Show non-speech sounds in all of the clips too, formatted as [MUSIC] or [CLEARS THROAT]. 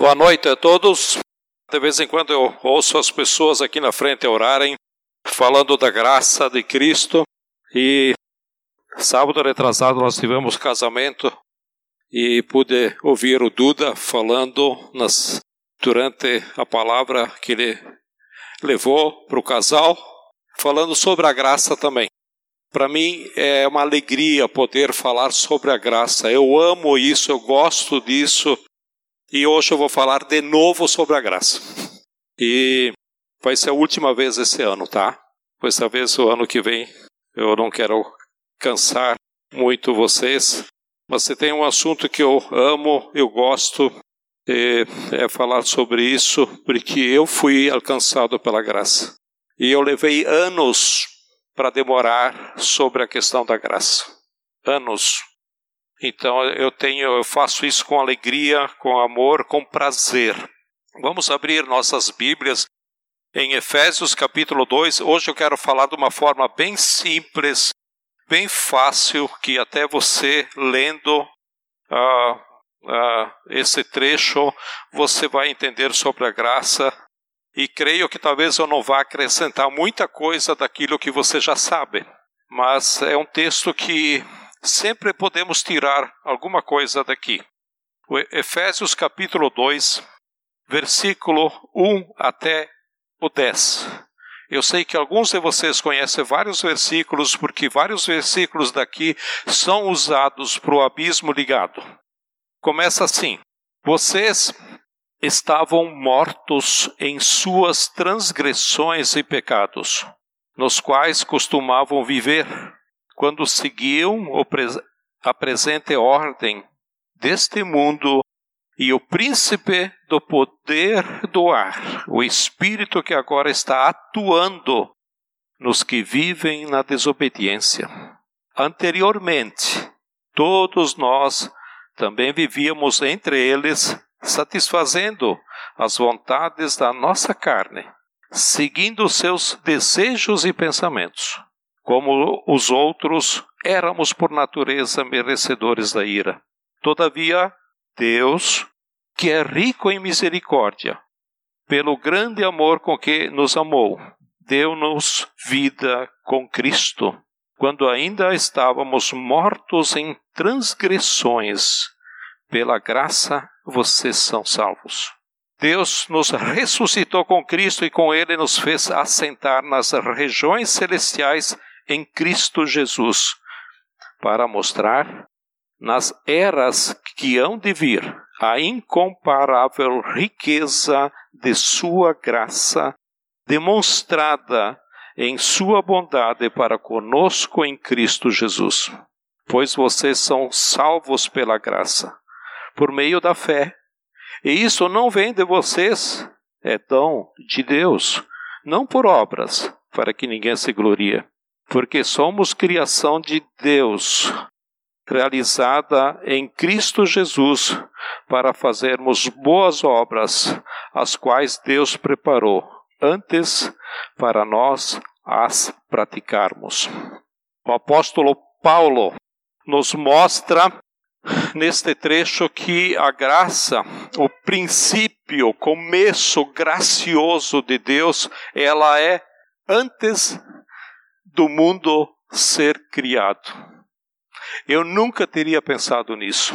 Boa noite a todos. De vez em quando eu ouço as pessoas aqui na frente orarem, falando da graça de Cristo. E sábado retrasado nós tivemos casamento e pude ouvir o Duda falando nas, durante a palavra que ele levou para o casal, falando sobre a graça também. Para mim é uma alegria poder falar sobre a graça. Eu amo isso, eu gosto disso. E hoje eu vou falar de novo sobre a graça. E vai ser a última vez esse ano, tá? Pois talvez o ano que vem eu não quero cansar muito vocês, mas se tem um assunto que eu amo, eu gosto, é, é falar sobre isso, porque eu fui alcançado pela graça. E eu levei anos para demorar sobre a questão da graça. Anos. Então eu tenho, eu faço isso com alegria, com amor, com prazer. Vamos abrir nossas Bíblias em Efésios capítulo 2. Hoje eu quero falar de uma forma bem simples, bem fácil, que até você lendo uh, uh, esse trecho você vai entender sobre a graça. E creio que talvez eu não vá acrescentar muita coisa daquilo que você já sabe, mas é um texto que sempre podemos tirar alguma coisa daqui. O Efésios capítulo 2, versículo 1 até o 10. Eu sei que alguns de vocês conhecem vários versículos, porque vários versículos daqui são usados para o abismo ligado. Começa assim: Vocês estavam mortos em suas transgressões e pecados, nos quais costumavam viver quando seguiam a presente ordem deste mundo e o príncipe do poder do ar, o espírito que agora está atuando nos que vivem na desobediência. Anteriormente, todos nós também vivíamos entre eles, satisfazendo as vontades da nossa carne, seguindo seus desejos e pensamentos como os outros, éramos por natureza merecedores da ira. Todavia, Deus, que é rico em misericórdia, pelo grande amor com que nos amou, deu-nos vida com Cristo, quando ainda estávamos mortos em transgressões. Pela graça vocês são salvos. Deus nos ressuscitou com Cristo e com Ele nos fez assentar nas regiões celestiais em Cristo Jesus, para mostrar nas eras que hão de vir a incomparável riqueza de Sua graça, demonstrada em Sua bondade para conosco em Cristo Jesus. Pois vocês são salvos pela graça, por meio da fé. E isso não vem de vocês, é dom de Deus, não por obras, para que ninguém se glorie porque somos criação de Deus, realizada em Cristo Jesus, para fazermos boas obras, as quais Deus preparou antes para nós as praticarmos. O apóstolo Paulo nos mostra neste trecho que a graça, o princípio, o começo gracioso de Deus, ela é antes do mundo ser criado. Eu nunca teria pensado nisso.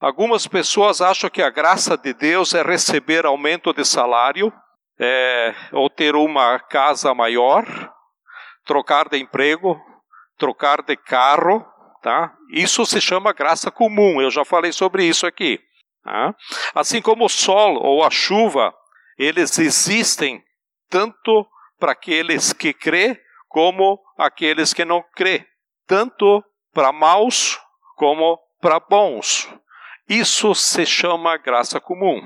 Algumas pessoas acham que a graça de Deus é receber aumento de salário, é, ou ter uma casa maior, trocar de emprego, trocar de carro, tá? Isso se chama graça comum. Eu já falei sobre isso aqui. Tá? Assim como o sol ou a chuva, eles existem tanto para aqueles que crê como aqueles que não crê, tanto para maus como para bons. Isso se chama graça comum.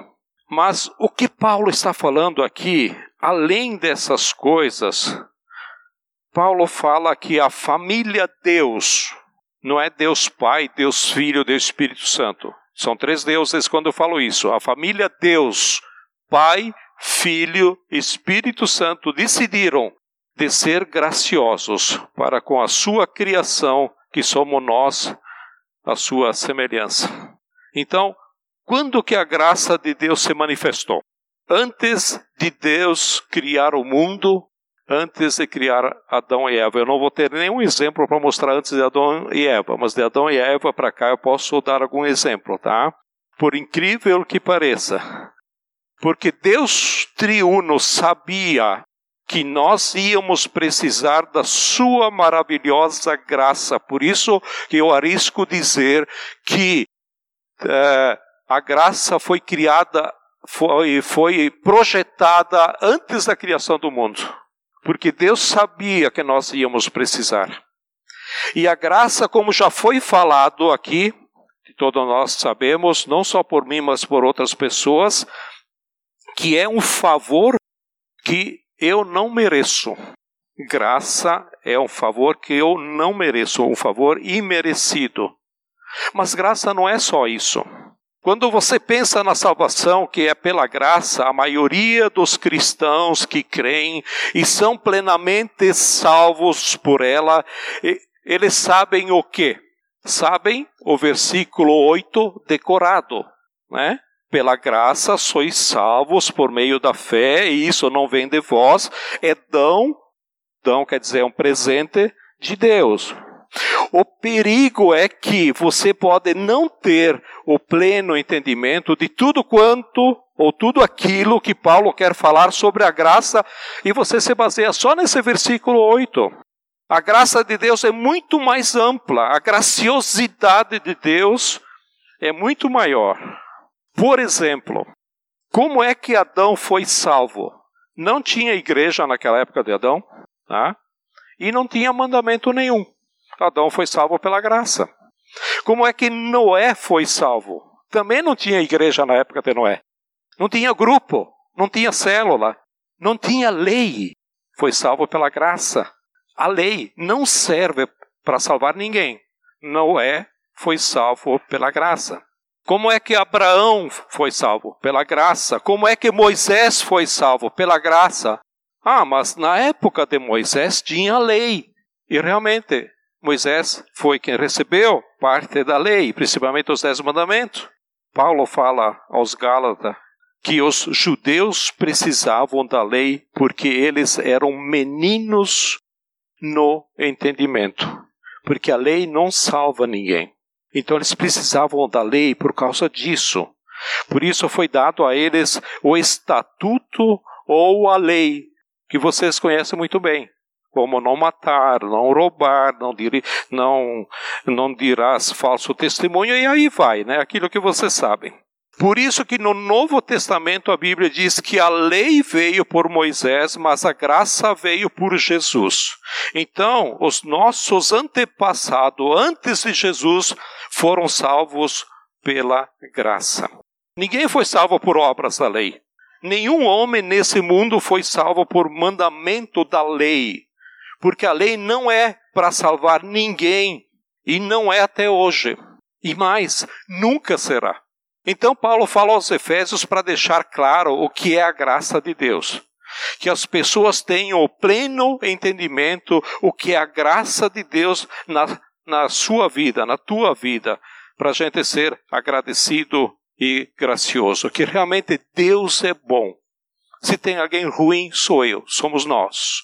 Mas o que Paulo está falando aqui, além dessas coisas, Paulo fala que a família Deus não é Deus Pai, Deus Filho, Deus Espírito Santo. São três deuses quando eu falo isso. A família Deus, Pai, Filho, Espírito Santo decidiram de ser graciosos para com a sua criação, que somos nós, a sua semelhança. Então, Quando que a graça de Deus se manifestou? Antes de Deus criar o mundo, antes de criar Adão e Eva. Eu não vou ter nenhum exemplo para mostrar antes de Adão e Eva, mas de Adão e Eva para cá eu posso dar algum exemplo, tá? Por incrível que pareça, porque Deus triuno sabia que nós íamos precisar da sua maravilhosa graça. Por isso que eu arrisco dizer que é, a graça foi criada, foi, foi projetada antes da criação do mundo. Porque Deus sabia que nós íamos precisar. E a graça, como já foi falado aqui, todos nós sabemos, não só por mim, mas por outras pessoas, que é um favor que eu não mereço. Graça é um favor que eu não mereço, um favor imerecido. Mas graça não é só isso. Quando você pensa na salvação que é pela graça, a maioria dos cristãos que creem e são plenamente salvos por ela, eles sabem o que? Sabem o versículo 8 decorado, né? Pela graça sois salvos por meio da fé, e isso não vem de vós, é dão, dão quer dizer é um presente de Deus. O perigo é que você pode não ter o pleno entendimento de tudo quanto ou tudo aquilo que Paulo quer falar sobre a graça e você se baseia só nesse versículo 8. A graça de Deus é muito mais ampla, a graciosidade de Deus é muito maior. Por exemplo, como é que Adão foi salvo? Não tinha igreja naquela época de Adão, tá? e não tinha mandamento nenhum. Adão foi salvo pela graça. Como é que Noé foi salvo? Também não tinha igreja na época de Noé. Não tinha grupo, não tinha célula, não tinha lei. Foi salvo pela graça. A lei não serve para salvar ninguém. Noé foi salvo pela graça. Como é que Abraão foi salvo? Pela graça. Como é que Moisés foi salvo? Pela graça. Ah, mas na época de Moisés tinha lei. E realmente, Moisés foi quem recebeu parte da lei, principalmente os Dez Mandamentos. Paulo fala aos Gálatas que os judeus precisavam da lei porque eles eram meninos no entendimento. Porque a lei não salva ninguém. Então eles precisavam da lei por causa disso. Por isso foi dado a eles o estatuto ou a lei, que vocês conhecem muito bem. Como não matar, não roubar, não, dir, não, não dirás falso testemunho, e aí vai, né? Aquilo que vocês sabem. Por isso que no Novo Testamento a Bíblia diz que a lei veio por Moisés, mas a graça veio por Jesus. Então, os nossos antepassados, antes de Jesus, foram salvos pela graça. Ninguém foi salvo por obras da lei. Nenhum homem nesse mundo foi salvo por mandamento da lei. Porque a lei não é para salvar ninguém. E não é até hoje. E mais, nunca será. Então, Paulo fala aos Efésios para deixar claro o que é a graça de Deus. Que as pessoas tenham o pleno entendimento o que é a graça de Deus na, na sua vida, na tua vida, para a gente ser agradecido e gracioso. Que realmente Deus é bom. Se tem alguém ruim, sou eu, somos nós.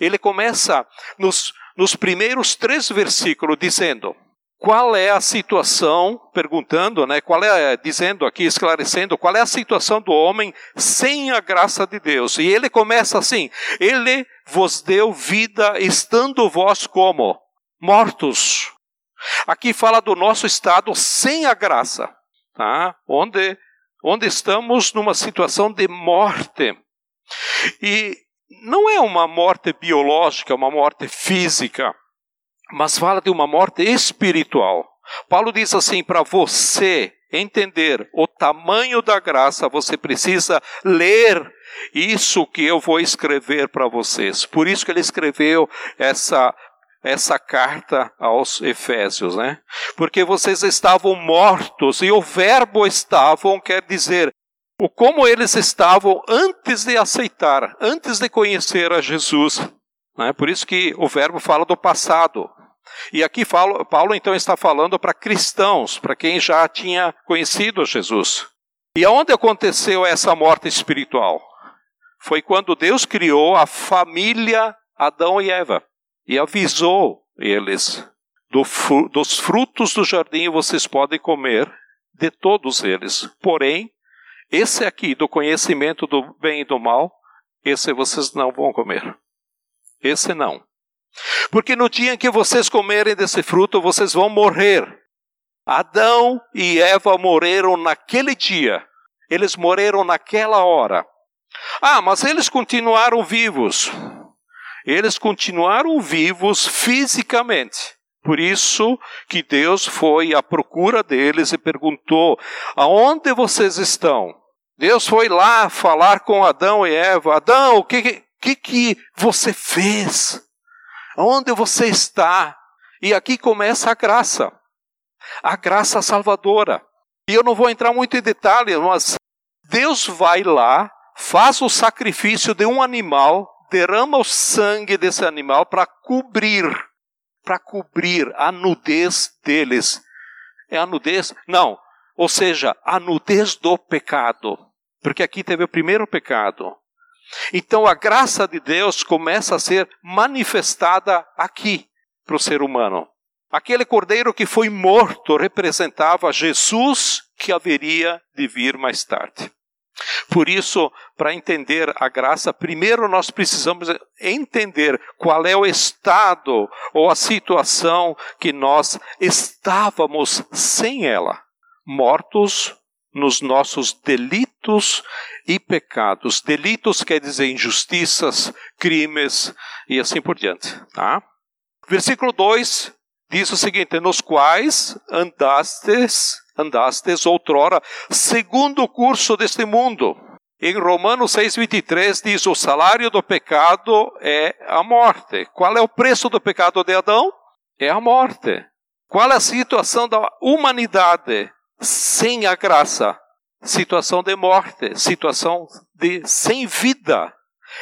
Ele começa nos, nos primeiros três versículos dizendo: qual é a situação, perguntando, né, qual é, dizendo aqui, esclarecendo, qual é a situação do homem sem a graça de Deus. E ele começa assim: Ele vos deu vida, estando vós como? Mortos. Aqui fala do nosso estado sem a graça, tá? onde, onde estamos numa situação de morte. E não é uma morte biológica, uma morte física mas fala de uma morte espiritual. Paulo diz assim: para você entender o tamanho da graça, você precisa ler isso que eu vou escrever para vocês. Por isso que ele escreveu essa essa carta aos Efésios, né? Porque vocês estavam mortos e o verbo estavam quer dizer o como eles estavam antes de aceitar, antes de conhecer a Jesus. Né? Por isso que o verbo fala do passado. E aqui Paulo, Paulo então está falando para cristãos, para quem já tinha conhecido Jesus. E aonde aconteceu essa morte espiritual? Foi quando Deus criou a família Adão e Eva e avisou eles: do, dos frutos do jardim vocês podem comer, de todos eles. Porém, esse aqui, do conhecimento do bem e do mal, esse vocês não vão comer. Esse não. Porque no dia em que vocês comerem desse fruto, vocês vão morrer. Adão e Eva morreram naquele dia. Eles morreram naquela hora. Ah, mas eles continuaram vivos. Eles continuaram vivos fisicamente. Por isso que Deus foi à procura deles e perguntou: Aonde vocês estão? Deus foi lá falar com Adão e Eva: Adão, o que, que, que você fez? Onde você está? E aqui começa a graça, a graça salvadora. E eu não vou entrar muito em detalhes, mas Deus vai lá, faz o sacrifício de um animal, derrama o sangue desse animal para cobrir, para cobrir a nudez deles. É a nudez? Não. Ou seja, a nudez do pecado. Porque aqui teve o primeiro pecado. Então a graça de Deus começa a ser manifestada aqui para o ser humano. Aquele cordeiro que foi morto representava Jesus que haveria de vir mais tarde. Por isso, para entender a graça, primeiro nós precisamos entender qual é o estado ou a situação que nós estávamos sem ela, mortos nos nossos delitos e pecados. Delitos quer dizer injustiças, crimes e assim por diante. Tá? Versículo 2 diz o seguinte: Nos quais andastes, andastes outrora, segundo o curso deste mundo. Em Romanos 6,23 diz: O salário do pecado é a morte. Qual é o preço do pecado de Adão? É a morte. Qual é a situação da humanidade? sem a graça, situação de morte, situação de sem vida.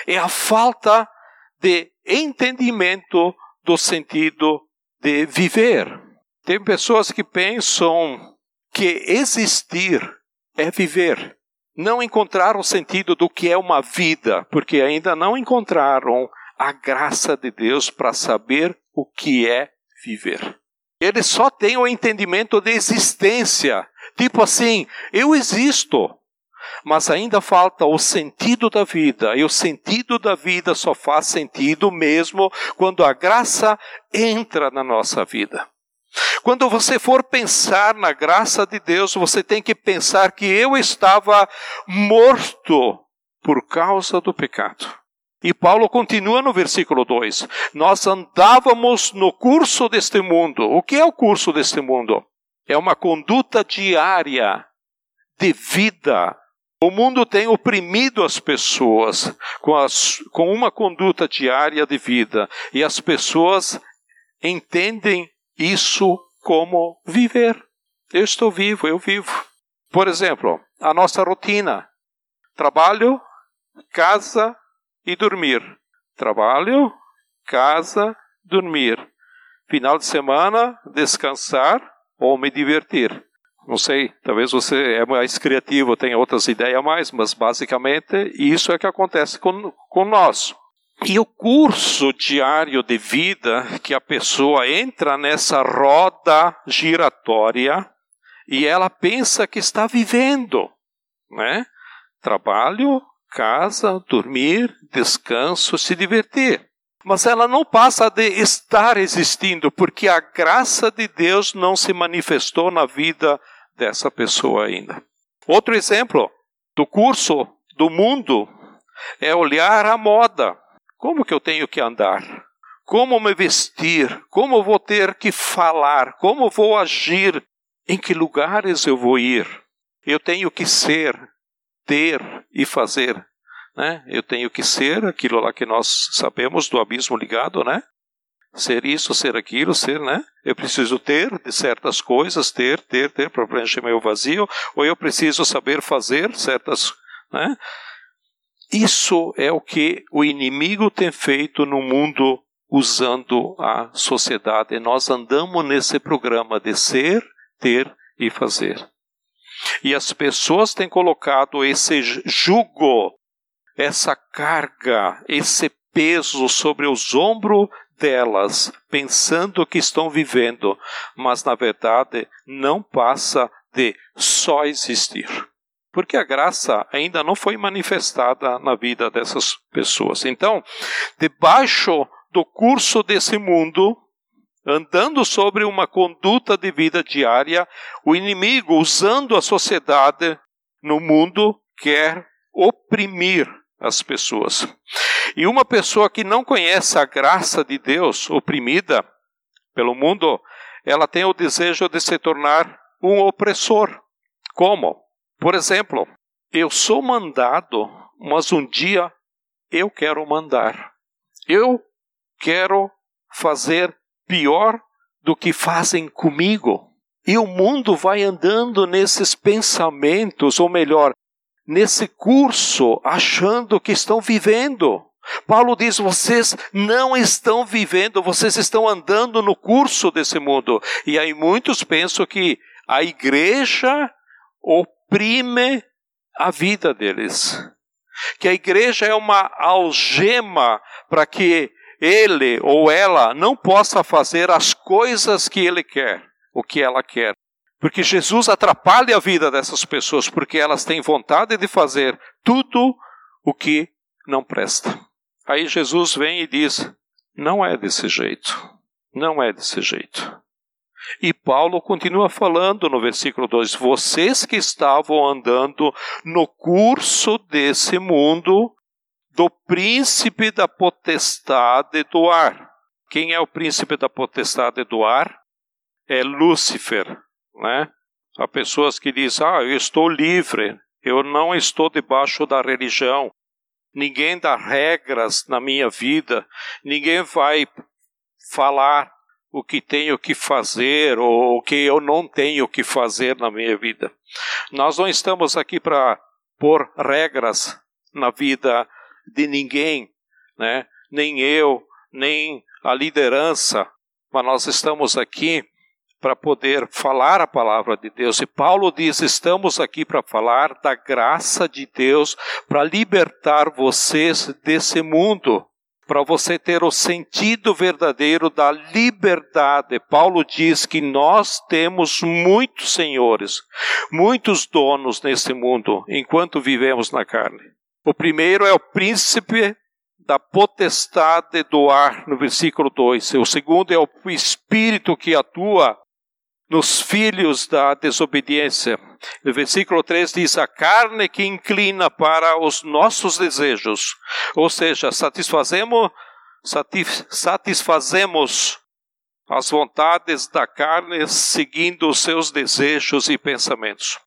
É a falta de entendimento do sentido de viver. Tem pessoas que pensam que existir é viver. Não encontraram o sentido do que é uma vida, porque ainda não encontraram a graça de Deus para saber o que é viver. Eles só têm o entendimento de existência. Tipo assim, eu existo, mas ainda falta o sentido da vida. E o sentido da vida só faz sentido mesmo quando a graça entra na nossa vida. Quando você for pensar na graça de Deus, você tem que pensar que eu estava morto por causa do pecado. E Paulo continua no versículo 2: Nós andávamos no curso deste mundo. O que é o curso deste mundo? É uma conduta diária de vida. O mundo tem oprimido as pessoas com, as, com uma conduta diária de vida. E as pessoas entendem isso como viver. Eu estou vivo, eu vivo. Por exemplo, a nossa rotina: trabalho, casa, e dormir. Trabalho, casa, dormir. Final de semana, descansar ou me divertir. Não sei, talvez você é mais criativo, tenha outras ideias a mais, mas basicamente isso é que acontece com, com nós. E o curso diário de vida que a pessoa entra nessa roda giratória e ela pensa que está vivendo, né? Trabalho, casa, dormir, descanso, se divertir. Mas ela não passa de estar existindo, porque a graça de Deus não se manifestou na vida dessa pessoa ainda. Outro exemplo do curso do mundo é olhar a moda. Como que eu tenho que andar? Como me vestir? Como vou ter que falar? Como vou agir? Em que lugares eu vou ir? Eu tenho que ser, ter e fazer. Né? Eu tenho que ser aquilo lá que nós sabemos do abismo ligado, né? Ser isso, ser aquilo, ser, né? Eu preciso ter de certas coisas, ter, ter, ter para preencher meu vazio, ou eu preciso saber fazer certas, né? Isso é o que o inimigo tem feito no mundo usando a sociedade. Nós andamos nesse programa de ser, ter e fazer. E as pessoas têm colocado esse jugo, essa carga, esse peso sobre os ombros delas, pensando que estão vivendo, mas na verdade não passa de só existir. Porque a graça ainda não foi manifestada na vida dessas pessoas. Então, debaixo do curso desse mundo, andando sobre uma conduta de vida diária, o inimigo, usando a sociedade no mundo, quer oprimir as pessoas. E uma pessoa que não conhece a graça de Deus, oprimida pelo mundo, ela tem o desejo de se tornar um opressor. Como? Por exemplo, eu sou mandado, mas um dia eu quero mandar. Eu quero fazer pior do que fazem comigo. E o mundo vai andando nesses pensamentos, ou melhor, nesse curso, achando que estão vivendo. Paulo diz: vocês não estão vivendo, vocês estão andando no curso desse mundo. E aí muitos pensam que a igreja oprime a vida deles. Que a igreja é uma algema para que ele ou ela não possa fazer as coisas que ele quer, o que ela quer. Porque Jesus atrapalha a vida dessas pessoas, porque elas têm vontade de fazer tudo o que não presta. Aí Jesus vem e diz: não é desse jeito. Não é desse jeito. E Paulo continua falando no versículo 2: Vocês que estavam andando no curso desse mundo, do príncipe da potestade do ar. Quem é o príncipe da potestade do ar? É Lúcifer, né? Há pessoas que dizem: "Ah, eu estou livre, eu não estou debaixo da religião. Ninguém dá regras na minha vida, ninguém vai falar o que tenho que fazer ou o que eu não tenho que fazer na minha vida. Nós não estamos aqui para pôr regras na vida de ninguém, né? nem eu, nem a liderança, mas nós estamos aqui para poder falar a palavra de Deus. E Paulo diz: estamos aqui para falar da graça de Deus, para libertar vocês desse mundo, para você ter o sentido verdadeiro da liberdade. Paulo diz que nós temos muitos senhores, muitos donos nesse mundo, enquanto vivemos na carne. O primeiro é o príncipe da potestade do ar, no versículo 2. O segundo é o espírito que atua nos filhos da desobediência. No versículo 3 diz: a carne que inclina para os nossos desejos, ou seja, satisfazemos, satisfazemos as vontades da carne seguindo os seus desejos e pensamentos.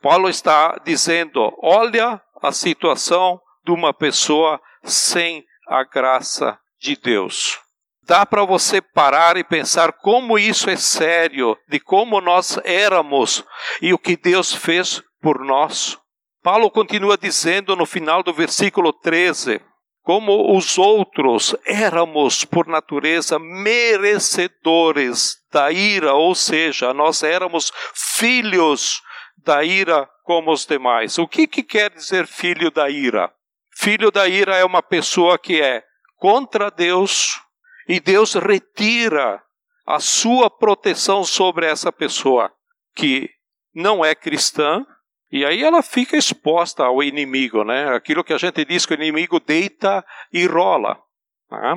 Paulo está dizendo: olha a situação de uma pessoa sem a graça de Deus. Dá para você parar e pensar como isso é sério, de como nós éramos e o que Deus fez por nós. Paulo continua dizendo no final do versículo 13: como os outros éramos por natureza merecedores da ira, ou seja, nós éramos filhos da ira como os demais. O que, que quer dizer filho da ira? Filho da ira é uma pessoa que é contra Deus e Deus retira a sua proteção sobre essa pessoa que não é cristã e aí ela fica exposta ao inimigo, né? Aquilo que a gente diz que o inimigo deita e rola. Né?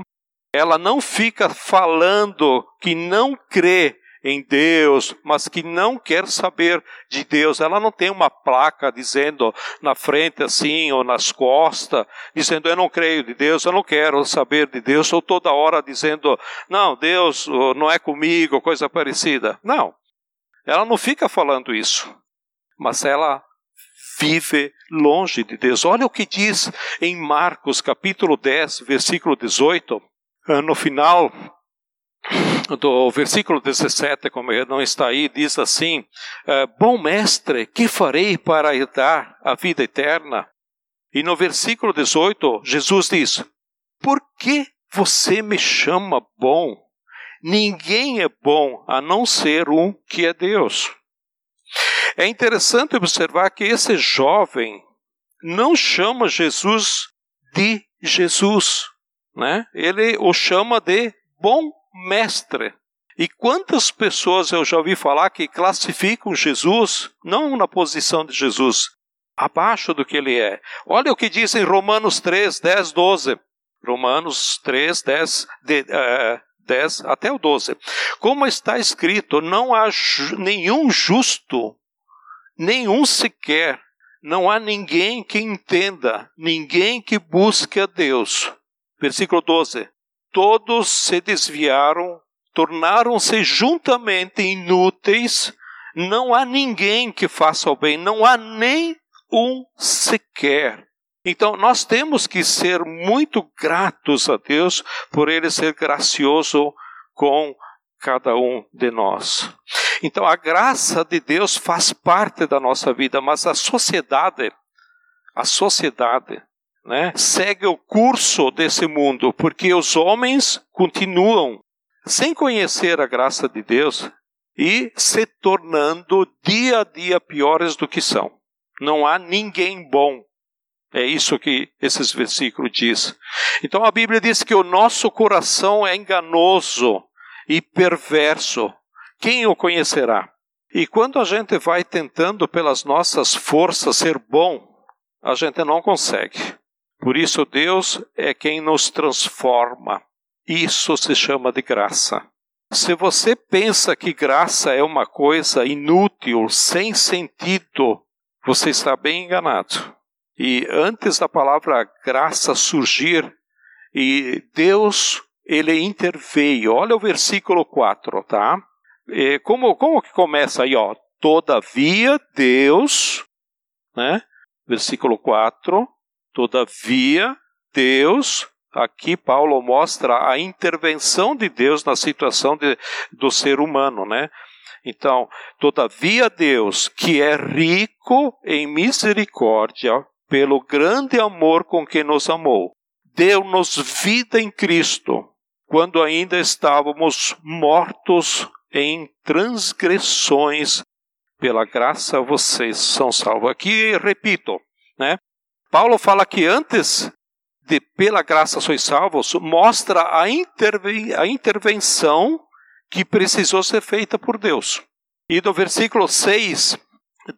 Ela não fica falando que não crê em Deus, mas que não quer saber de Deus. Ela não tem uma placa dizendo na frente assim ou nas costas, dizendo eu não creio de Deus, eu não quero saber de Deus, ou toda hora dizendo não, Deus não é comigo, coisa parecida. Não. Ela não fica falando isso, mas ela vive longe de Deus. Olha o que diz em Marcos capítulo 10, versículo 18, no final do versículo 17, como não está aí, diz assim: é, Bom mestre, que farei para herdar a vida eterna? E no versículo 18, Jesus diz: Por que Você me chama bom. Ninguém é bom a não ser um que é Deus. É interessante observar que esse jovem não chama Jesus de Jesus, né? Ele o chama de bom mestre. E quantas pessoas eu já ouvi falar que classificam Jesus não na posição de Jesus, abaixo do que ele é. Olha o que diz em Romanos 3, 10, 12. Romanos 3, 10, de, uh, 10 até o 12. Como está escrito, não há nenhum justo, nenhum sequer, não há ninguém que entenda, ninguém que busque a Deus. Versículo 12. Todos se desviaram, tornaram-se juntamente inúteis, não há ninguém que faça o bem, não há nem um sequer. Então, nós temos que ser muito gratos a Deus por Ele ser gracioso com cada um de nós. Então, a graça de Deus faz parte da nossa vida, mas a sociedade, a sociedade, né, segue o curso desse mundo, porque os homens continuam sem conhecer a graça de Deus e se tornando dia a dia piores do que são. Não há ninguém bom é isso que esses versículos diz. Então a Bíblia diz que o nosso coração é enganoso e perverso. Quem o conhecerá? E quando a gente vai tentando pelas nossas forças ser bom, a gente não consegue. Por isso Deus é quem nos transforma. Isso se chama de graça. Se você pensa que graça é uma coisa inútil, sem sentido, você está bem enganado. E antes da palavra graça surgir, e Deus ele interveio. Olha o versículo 4, tá? E como, como que começa aí, ó? Todavia Deus, né? Versículo 4. Todavia Deus, aqui Paulo mostra a intervenção de Deus na situação de, do ser humano, né? Então, todavia Deus, que é rico em misericórdia, pelo grande amor com que nos amou, deu-nos vida em Cristo, quando ainda estávamos mortos em transgressões. Pela graça vocês são salvos. Aqui repito, né? Paulo fala que antes de pela graça sois salvos, mostra a, a intervenção que precisou ser feita por Deus. E no versículo 6,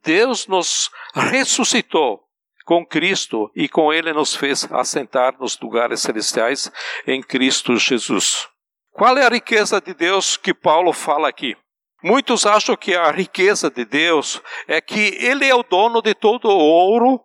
Deus nos ressuscitou com Cristo e com Ele nos fez assentar nos lugares celestiais em Cristo Jesus. Qual é a riqueza de Deus que Paulo fala aqui? Muitos acham que a riqueza de Deus é que Ele é o dono de todo o ouro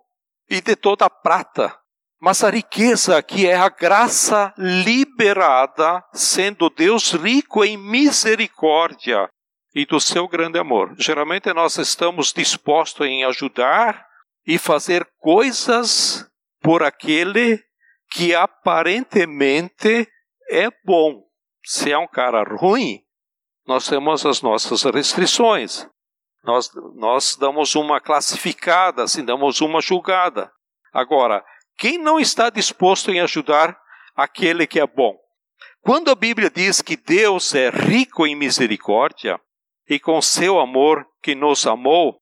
e de toda prata. Mas a riqueza aqui é a graça liberada, sendo Deus rico em misericórdia e do seu grande amor. Geralmente nós estamos dispostos em ajudar e fazer coisas por aquele que aparentemente é bom. Se é um cara ruim, nós temos as nossas restrições. Nós, nós damos uma classificada, assim, damos uma julgada. Agora, quem não está disposto em ajudar aquele que é bom? Quando a Bíblia diz que Deus é rico em misericórdia e com seu amor que nos amou,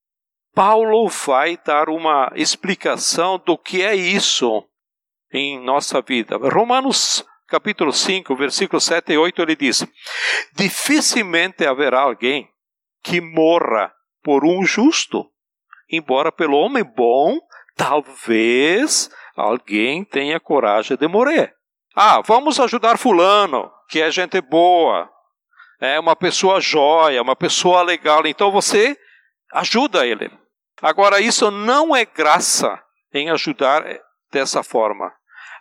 Paulo vai dar uma explicação do que é isso em nossa vida. Romanos capítulo 5, versículos 7 e 8, ele diz: Dificilmente haverá alguém que morra por um justo, embora pelo homem bom, talvez alguém tenha coragem de morrer. Ah, vamos ajudar Fulano, que é gente boa, é uma pessoa jóia, uma pessoa legal, então você ajuda ele. Agora, isso não é graça em ajudar dessa forma.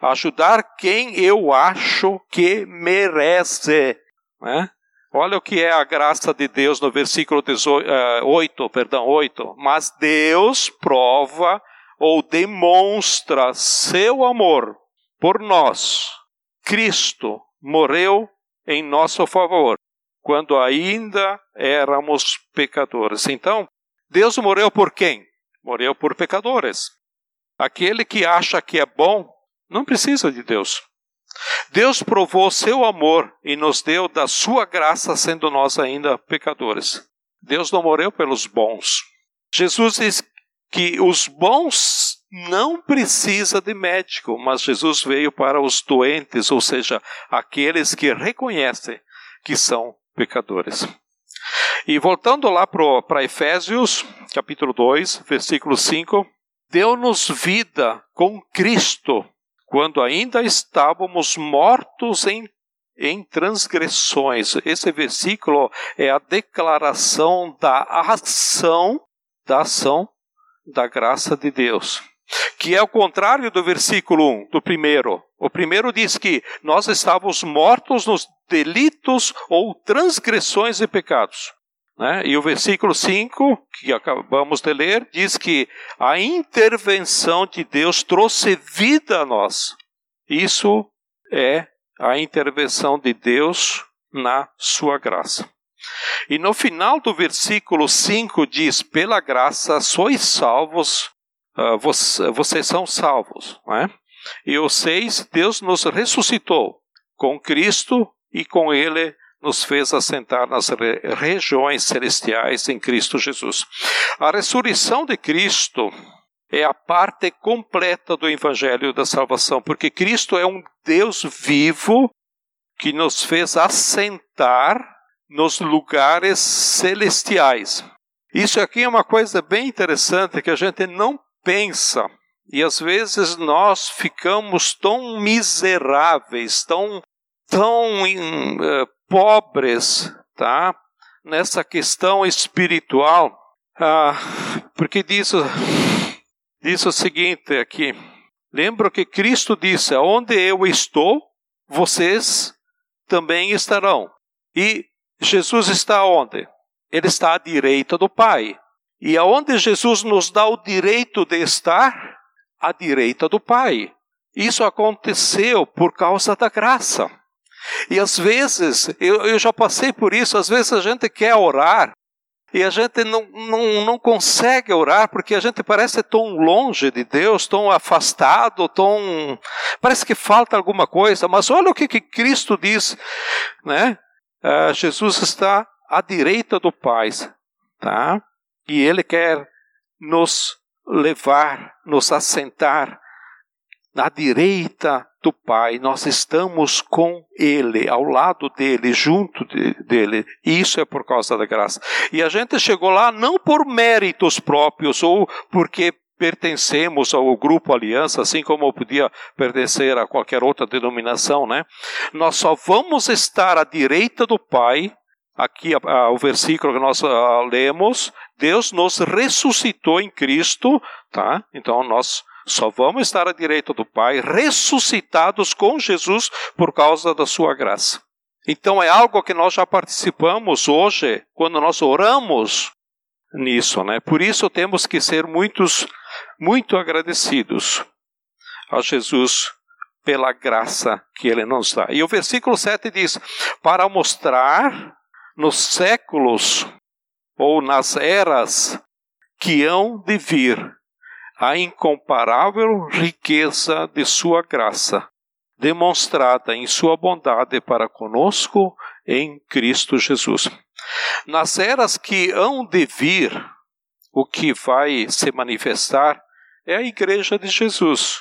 Ajudar quem eu acho que merece. Né? Olha o que é a graça de Deus no versículo 18, uh, 8, perdão, 8. Mas Deus prova ou demonstra seu amor por nós. Cristo morreu em nosso favor, quando ainda éramos pecadores. Então, Deus morreu por quem? Morreu por pecadores. Aquele que acha que é bom não precisa de Deus. Deus provou seu amor e nos deu da sua graça, sendo nós ainda pecadores. Deus não morreu pelos bons. Jesus diz que os bons não precisa de médico, mas Jesus veio para os doentes, ou seja, aqueles que reconhecem que são pecadores. E voltando lá para Efésios, capítulo 2, versículo 5, deu-nos vida com Cristo, quando ainda estávamos mortos em, em transgressões. Esse versículo é a declaração da ação, da ação da graça de Deus que é o contrário do versículo 1, do primeiro. O primeiro diz que nós estávamos mortos nos delitos ou transgressões e pecados. Né? E o versículo 5, que acabamos de ler, diz que a intervenção de Deus trouxe vida a nós. Isso é a intervenção de Deus na sua graça. E no final do versículo 5 diz: Pela graça sois salvos ah, vocês são salvos. Não é? E o 6, Deus nos ressuscitou com Cristo e com Ele nos fez assentar nas re regiões celestiais em Cristo Jesus. A ressurreição de Cristo é a parte completa do Evangelho da salvação, porque Cristo é um Deus vivo que nos fez assentar nos lugares celestiais. Isso aqui é uma coisa bem interessante que a gente não pensa. E às vezes nós ficamos tão miseráveis, tão, tão uh, pobres, tá? Nessa questão espiritual. Ah, porque diz, diz o seguinte aqui. Lembro que Cristo disse: Onde eu estou, vocês também estarão. E Jesus está onde? Ele está à direita do Pai. E aonde Jesus nos dá o direito de estar? À direita do Pai. Isso aconteceu por causa da graça. E às vezes, eu, eu já passei por isso, às vezes a gente quer orar e a gente não, não, não consegue orar porque a gente parece tão longe de Deus, tão afastado, tão. Parece que falta alguma coisa, mas olha o que, que Cristo diz, né? Uh, Jesus está à direita do Pai, tá? E Ele quer nos levar, nos assentar na direita do Pai. Nós estamos com Ele, ao lado dele, junto de, dele. Isso é por causa da graça. E a gente chegou lá não por méritos próprios ou porque pertencemos ao grupo Aliança, assim como podia pertencer a qualquer outra denominação, né? Nós só vamos estar à direita do Pai aqui o versículo que nós uh, lemos, Deus nos ressuscitou em Cristo, tá? Então nós só vamos estar à direita do Pai ressuscitados com Jesus por causa da sua graça. Então é algo que nós já participamos hoje quando nós oramos nisso, né? Por isso temos que ser muitos muito agradecidos a Jesus pela graça que ele nos dá. E o versículo 7 diz: "Para mostrar nos séculos ou nas eras que hão de vir a incomparável riqueza de sua graça, demonstrada em sua bondade para conosco em Cristo Jesus. Nas eras que hão de vir, o que vai se manifestar é a igreja de Jesus.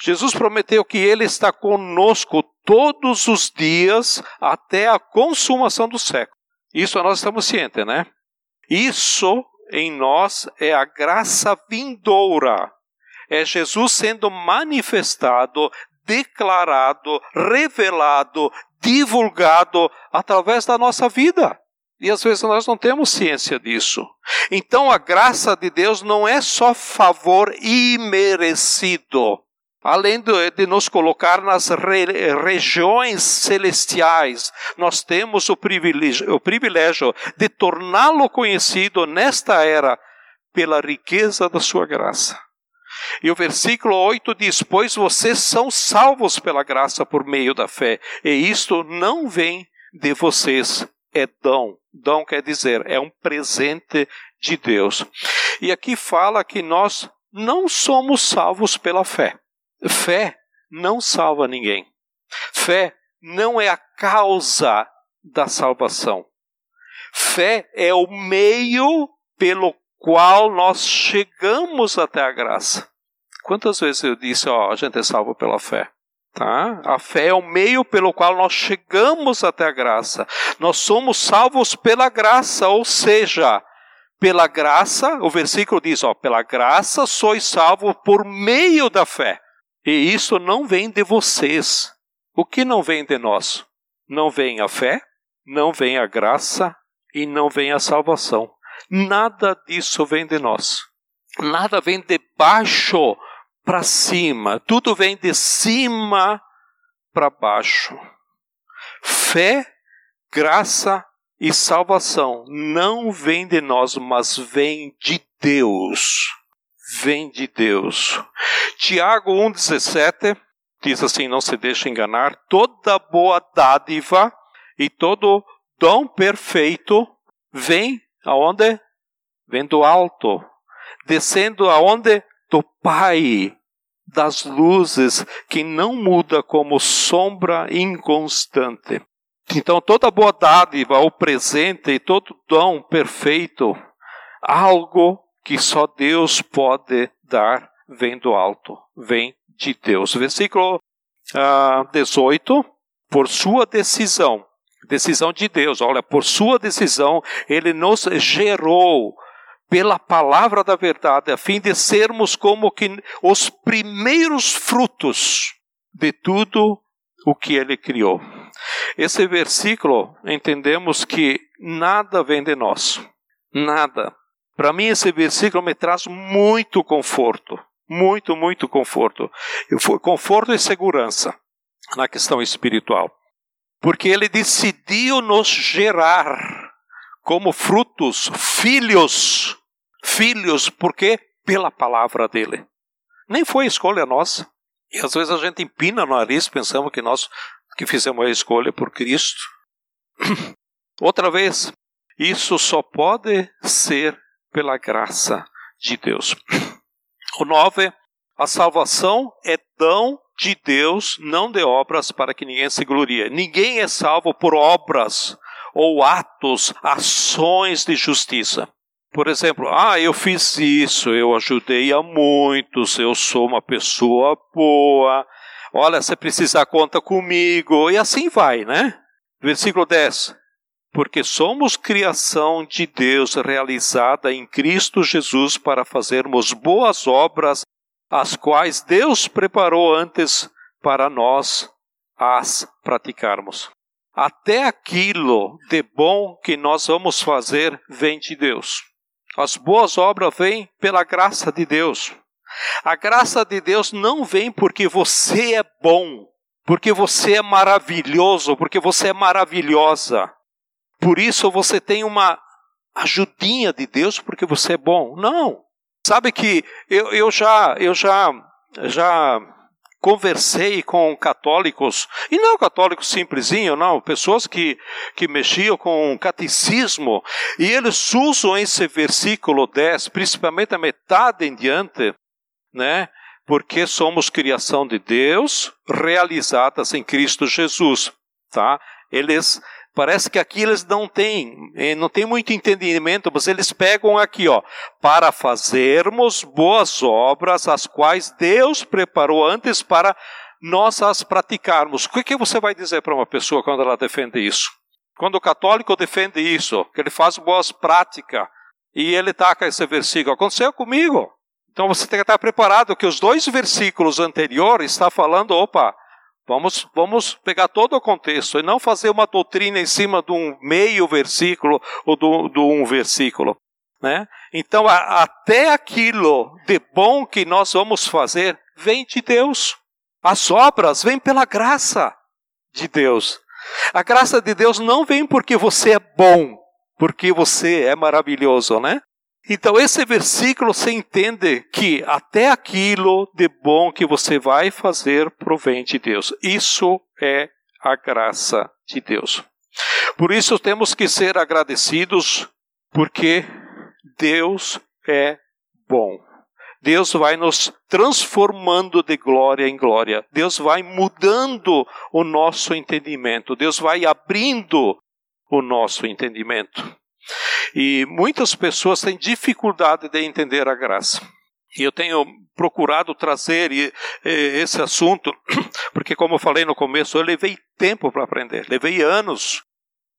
Jesus prometeu que ele está conosco todos os dias até a consumação do século. Isso nós estamos cientes, né? Isso em nós é a graça vindoura. É Jesus sendo manifestado, declarado, revelado, divulgado através da nossa vida. E às vezes nós não temos ciência disso. Então a graça de Deus não é só favor imerecido além de, de nos colocar nas re, regiões celestiais, nós temos o privilégio, o privilégio de torná-lo conhecido nesta era pela riqueza da sua graça. E o versículo 8 diz: Pois vocês são salvos pela graça por meio da fé, e isto não vem de vocês, é dom. Dom quer dizer, é um presente de Deus. E aqui fala que nós não somos salvos pela fé. Fé não salva ninguém. Fé não é a causa da salvação. Fé é o meio pelo qual nós chegamos até a graça. Quantas vezes eu disse, ó, a gente é salvo pela fé? Tá? A fé é o meio pelo qual nós chegamos até a graça. Nós somos salvos pela graça, ou seja, pela graça, o versículo diz, ó, pela graça sois salvos por meio da fé. E isso não vem de vocês. O que não vem de nós? Não vem a fé, não vem a graça e não vem a salvação. Nada disso vem de nós. Nada vem de baixo para cima. Tudo vem de cima para baixo. Fé, graça e salvação não vem de nós, mas vem de Deus. Vem de Deus. Tiago 1,17 diz assim: Não se deixe enganar, toda boa dádiva e todo dom perfeito vem aonde? Vem do alto, descendo aonde? Do Pai das luzes, que não muda como sombra inconstante. Então, toda boa dádiva, o presente e todo dom perfeito, algo que só Deus pode dar, vem do alto, vem de Deus. Versículo uh, ah, 18: Por sua decisão, decisão de Deus, olha, por sua decisão, Ele nos gerou pela palavra da verdade, a fim de sermos como que os primeiros frutos de tudo o que Ele criou. Esse versículo, entendemos que nada vem de nós, nada. Para mim, esse versículo me traz muito conforto. Muito, muito conforto. Conforto e segurança na questão espiritual. Porque ele decidiu nos gerar como frutos, filhos. Filhos, porque pela palavra dele. Nem foi escolha nossa. E às vezes a gente empina o nariz, pensamos que nós que fizemos a escolha por Cristo. [CLEARS THROAT] Outra vez, isso só pode ser pela graça de Deus. O 9, a salvação é dom de Deus, não de obras, para que ninguém se glorie. Ninguém é salvo por obras ou atos, ações de justiça. Por exemplo, ah, eu fiz isso, eu ajudei a muitos, eu sou uma pessoa boa, olha, se precisar, conta comigo, e assim vai, né? Versículo 10 porque somos criação de Deus realizada em Cristo Jesus para fazermos boas obras, as quais Deus preparou antes para nós as praticarmos. Até aquilo de bom que nós vamos fazer vem de Deus. As boas obras vêm pela graça de Deus. A graça de Deus não vem porque você é bom, porque você é maravilhoso, porque você é maravilhosa. Por isso você tem uma ajudinha de Deus porque você é bom. Não. Sabe que eu, eu já eu já já conversei com católicos, e não católicos simplesinho, não, pessoas que, que mexiam com catecismo, e eles usam esse versículo 10, principalmente a metade em diante, né? Porque somos criação de Deus, realizadas em Cristo Jesus, tá? Eles Parece que aqui eles não têm, eh, não tem muito entendimento, mas eles pegam aqui, ó, para fazermos boas obras, as quais Deus preparou antes para nós as praticarmos. O que você vai dizer para uma pessoa quando ela defende isso? Quando o católico defende isso, que ele faz boas práticas, e ele taca esse versículo, aconteceu comigo. Então você tem que estar preparado que os dois versículos anteriores está falando, opa, Vamos, vamos pegar todo o contexto e não fazer uma doutrina em cima de um meio versículo ou de um versículo. Né? Então, a, até aquilo de bom que nós vamos fazer vem de Deus. As obras vêm pela graça de Deus. A graça de Deus não vem porque você é bom, porque você é maravilhoso, né? Então, esse versículo você entende que até aquilo de bom que você vai fazer provém de Deus. Isso é a graça de Deus. Por isso temos que ser agradecidos, porque Deus é bom. Deus vai nos transformando de glória em glória. Deus vai mudando o nosso entendimento. Deus vai abrindo o nosso entendimento. E muitas pessoas têm dificuldade de entender a graça. E eu tenho procurado trazer esse assunto, [CLEARS THROAT] porque, como eu falei no começo, eu levei tempo para aprender, levei anos.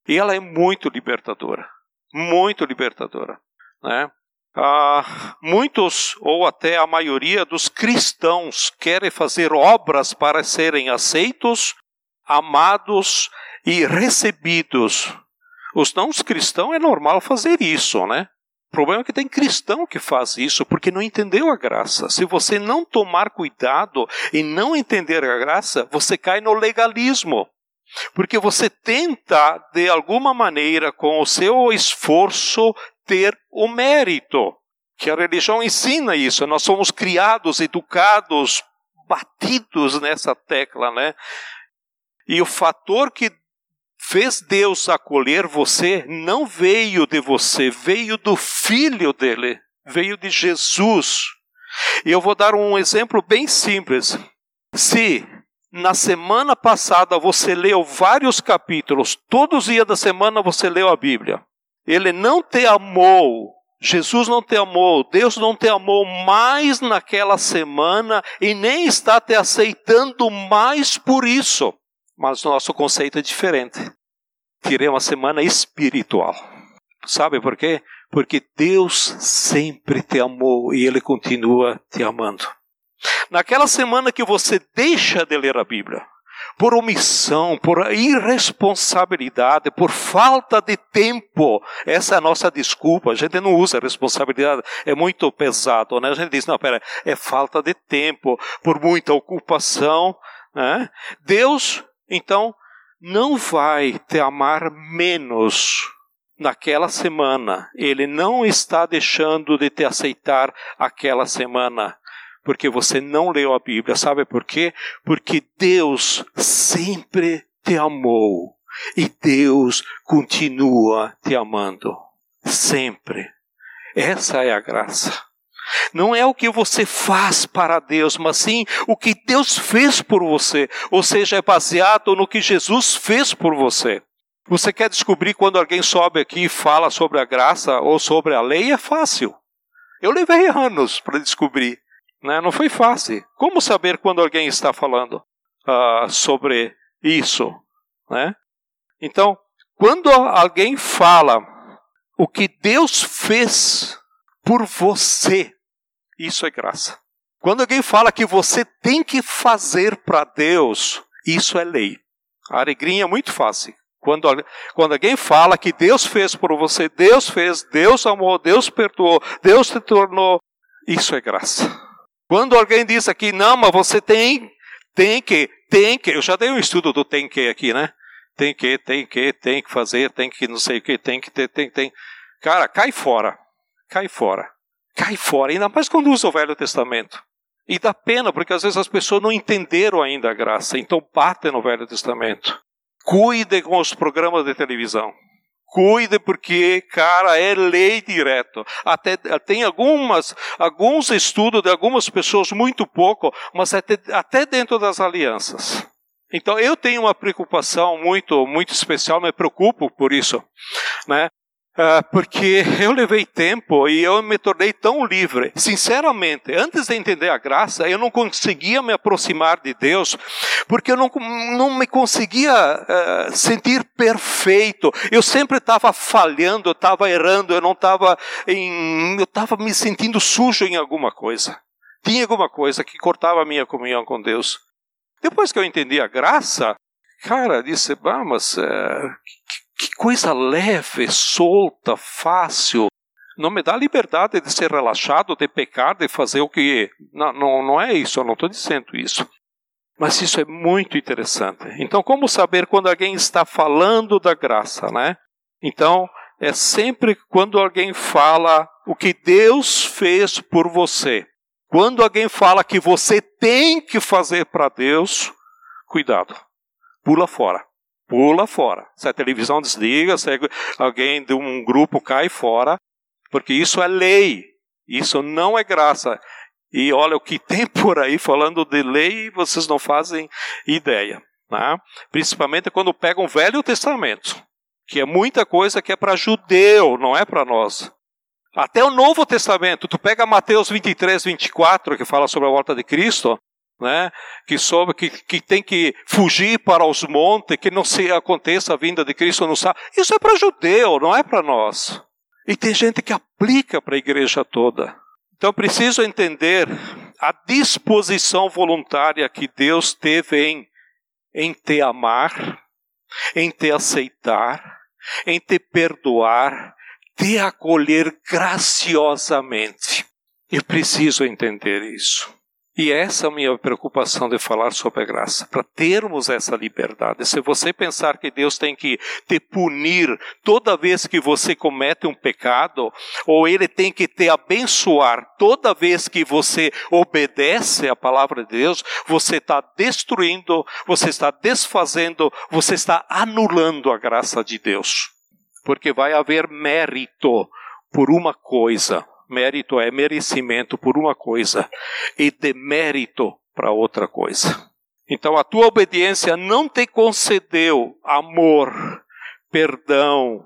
E ela é muito libertadora muito libertadora. Né? Ah, muitos, ou até a maioria dos cristãos, querem fazer obras para serem aceitos, amados e recebidos. Os não cristãos é normal fazer isso, né? O problema é que tem cristão que faz isso porque não entendeu a graça. Se você não tomar cuidado e não entender a graça, você cai no legalismo. Porque você tenta, de alguma maneira, com o seu esforço, ter o mérito. Que a religião ensina isso. Nós somos criados, educados, batidos nessa tecla, né? E o fator que fez Deus acolher você não veio de você, veio do filho dele, veio de Jesus. E eu vou dar um exemplo bem simples. Se na semana passada você leu vários capítulos, todos os dias da semana você leu a Bíblia. Ele não te amou, Jesus não te amou, Deus não te amou mais naquela semana e nem está te aceitando mais por isso. Mas nosso conceito é diferente. Tirei uma semana espiritual. Sabe por quê? Porque Deus sempre te amou e Ele continua te amando. Naquela semana que você deixa de ler a Bíblia, por omissão, por irresponsabilidade, por falta de tempo. Essa é a nossa desculpa. A gente não usa responsabilidade, é muito pesado, né? A gente diz, não, pera, é falta de tempo, por muita ocupação. Né? Deus, então, não vai te amar menos naquela semana. Ele não está deixando de te aceitar aquela semana porque você não leu a Bíblia. Sabe por quê? Porque Deus sempre te amou e Deus continua te amando. Sempre. Essa é a graça. Não é o que você faz para Deus, mas sim o que Deus fez por você. Ou seja, é baseado no que Jesus fez por você. Você quer descobrir quando alguém sobe aqui e fala sobre a graça ou sobre a lei? É fácil. Eu levei anos para descobrir. Né? Não foi fácil. Como saber quando alguém está falando uh, sobre isso? Né? Então, quando alguém fala o que Deus fez por você, isso é graça. Quando alguém fala que você tem que fazer para Deus, isso é lei. A alegria é muito fácil. Quando, quando alguém fala que Deus fez por você, Deus fez, Deus amou, Deus perdoou, Deus te tornou, isso é graça. Quando alguém diz aqui, não, mas você tem, tem que, tem que, eu já dei um estudo do tem que aqui, né? Tem que, tem que, tem que fazer, tem que não sei o que, tem que ter, tem, tem. Cara, cai fora. Cai fora. Cai fora. Ainda mais quando usa o Velho Testamento. E dá pena, porque às vezes as pessoas não entenderam ainda a graça, então batem no Velho Testamento. Cuide com os programas de televisão. Cuide porque, cara, é lei direto. Até tem algumas, alguns estudos de algumas pessoas muito pouco, mas até, até dentro das alianças. Então eu tenho uma preocupação muito, muito especial, me preocupo por isso, né? Uh, porque eu levei tempo e eu me tornei tão livre. Sinceramente, antes de entender a graça, eu não conseguia me aproximar de Deus, porque eu não, não me conseguia uh, sentir perfeito. Eu sempre estava falhando, eu estava errando, eu não estava eu estava me sentindo sujo em alguma coisa. Tinha alguma coisa que cortava a minha comunhão com Deus. Depois que eu entendi a graça, cara, disse, ah, mas uh, que coisa leve, solta, fácil. Não me dá liberdade de ser relaxado, de pecar, de fazer o que. Não, não, não é isso, eu não estou dizendo isso. Mas isso é muito interessante. Então, como saber quando alguém está falando da graça, né? Então, é sempre quando alguém fala o que Deus fez por você. Quando alguém fala que você tem que fazer para Deus, cuidado, pula fora pula fora. Se a televisão desliga, se alguém de um grupo cai fora, porque isso é lei. Isso não é graça. E olha o que [LAUGHS] tem por aí falando de lei, vocês não fazem ideia. Né? Principalmente quando pegam o Velho Testamento, que é muita coisa que é para judeu, não é para nós. Até o Novo Testamento, tu pega Mateus 23, 24, que fala sobre a volta de Cristo, né? que, sobre, que, que tem que fugir para os montes, que não se aconteça a vinda de Cristo no sábado. Isso é para judeu, não é para nós. E tem gente que aplica para a igreja toda. Então preciso entender a disposição voluntária que Deus teve em, em te amar, em te aceitar, em te perdoar, te acolher graciosamente. Eu preciso entender isso. E essa é a minha preocupação de falar sobre a graça, para termos essa liberdade. Se você pensar que Deus tem que te punir toda vez que você comete um pecado, ou Ele tem que te abençoar toda vez que você obedece à palavra de Deus, você está destruindo, você está desfazendo, você está anulando a graça de Deus. Porque vai haver mérito por uma coisa, Mérito é merecimento por uma coisa e demérito para outra coisa. Então a tua obediência não te concedeu amor, perdão,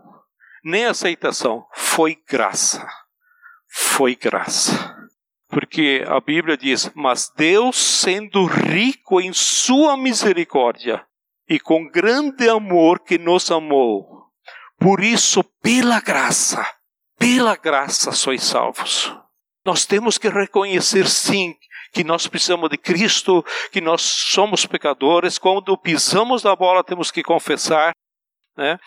nem aceitação. Foi graça. Foi graça. Porque a Bíblia diz: Mas Deus, sendo rico em Sua misericórdia e com grande amor que nos amou, por isso, pela graça, pela graça sois salvos. Nós temos que reconhecer, sim, que nós precisamos de Cristo, que nós somos pecadores. Quando pisamos na bola, temos que confessar. Né?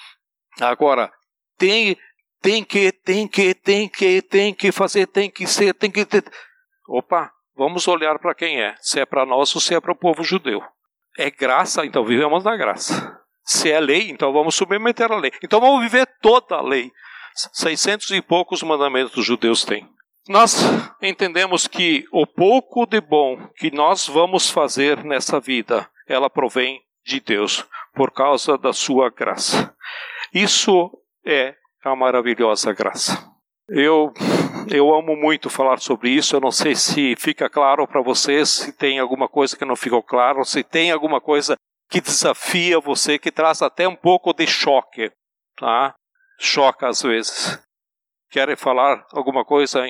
Agora, tem, tem que, tem que, tem que, tem que fazer, tem que ser, tem que ter. Opa, vamos olhar para quem é. Se é para nós ou se é para o povo judeu. É graça, então vivemos na graça. Se é lei, então vamos submeter a lei. Então vamos viver toda a lei. 600 e poucos mandamentos os judeus têm. Nós entendemos que o pouco de bom que nós vamos fazer nessa vida, ela provém de Deus, por causa da sua graça. Isso é a maravilhosa graça. Eu eu amo muito falar sobre isso. Eu não sei se fica claro para vocês, se tem alguma coisa que não ficou claro, se tem alguma coisa que desafia você, que traz até um pouco de choque, tá? Choca às vezes. Querem falar alguma coisa?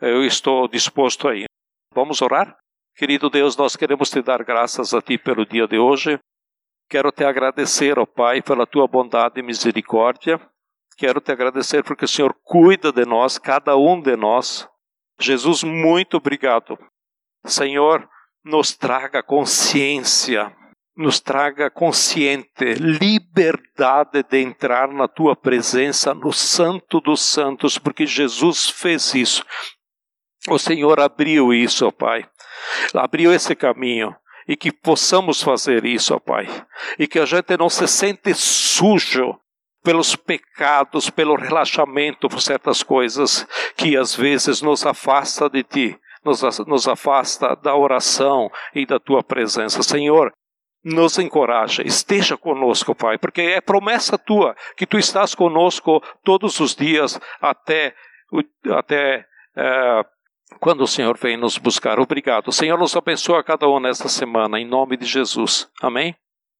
Eu estou disposto aí. Vamos orar? Querido Deus, nós queremos te dar graças a Ti pelo dia de hoje. Quero te agradecer, ó Pai, pela Tua bondade e misericórdia. Quero te agradecer porque o Senhor cuida de nós, cada um de nós. Jesus, muito obrigado. Senhor, nos traga consciência nos traga consciente liberdade de entrar na tua presença no Santo dos Santos, porque Jesus fez isso. O Senhor abriu isso, ó Pai. Abriu esse caminho. E que possamos fazer isso, ó Pai. E que a gente não se sente sujo pelos pecados, pelo relaxamento por certas coisas que às vezes nos afasta de Ti nos, afasta da oração e da tua presença. Senhor, nos encoraja, esteja conosco, Pai, porque é promessa tua que tu estás conosco todos os dias até, até é, quando o Senhor vem nos buscar. Obrigado. O Senhor nos abençoe a cada um nesta semana, em nome de Jesus. Amém?